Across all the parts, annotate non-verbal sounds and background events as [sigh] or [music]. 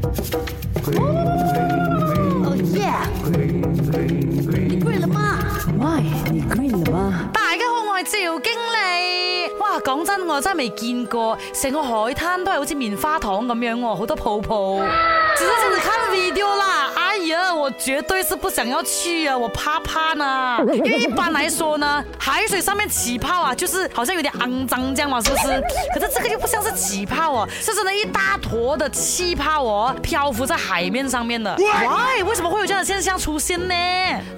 你 g r 你我今日赵理，哇，讲真我真未见过，成个海滩都系好似棉花糖咁样，好多泡泡。[laughs] 绝对是不想要去啊！我怕怕呢。因为一般来说呢，海水上面起泡啊，就是好像有点肮脏这样嘛，是不是？可是这个就不像是起泡哦，是真的一大坨的气泡哦，漂浮在海面上面的。Why？为什么会有这样的现象出现呢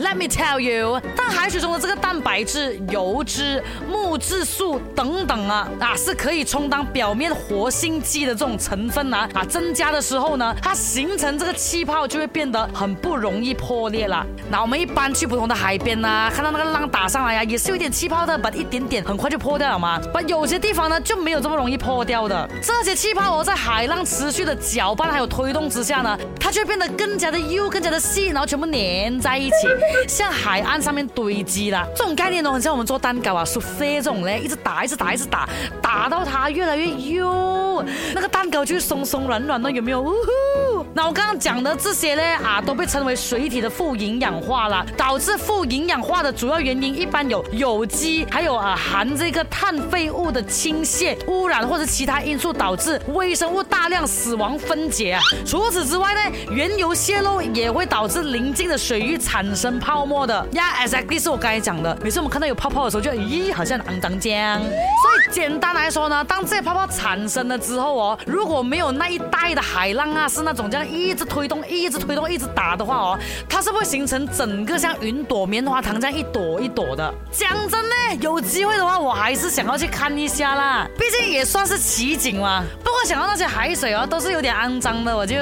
？Let me tell you，但海水中的这个蛋白质、油脂、木质素等等啊啊是可以充当表面活性剂的这种成分啊啊增加的时候呢，它形成这个气泡就会变得很不。容易破裂了。那我们一般去不同的海边呢，看到那个浪打上来呀，也是有点气泡的，把一点点很快就破掉了嘛。把有些地方呢就没有这么容易破掉的。这些气泡哦，在海浪持续的搅拌还有推动之下呢，它却变得更加的幼，更加的细，然后全部粘在一起，向 [laughs] 海岸上面堆积了。这种概念呢，很像我们做蛋糕啊，是色这种嘞，一直打，一直打，一直打，打到它越来越幼，那个蛋糕就松松软软的，有没有？那我刚刚讲的这些呢啊，都被称为。水体的富营养化了，导致富营养化的主要原因一般有有机，还有啊含这个碳废物的倾泻污染或者其他因素导致微生物大量死亡分解。除此之外呢，原油泄漏也会导致临近的水域产生泡沫的。呀，S X D 是我刚才讲的，每次我们看到有泡泡的时候，就咦，好像肮当浆。所以简单来说呢，当这些泡泡产生了之后哦，如果没有那一带的海浪啊，是那种这样一直推动、一直推动、一直打的话。它是会形成整个像云朵、棉花糖这样一朵一朵的？讲真呢，有机会的话，我还是想要去看一下啦。毕竟也算是奇景嘛。不过想到那些海水哦，都是有点肮脏的，我就。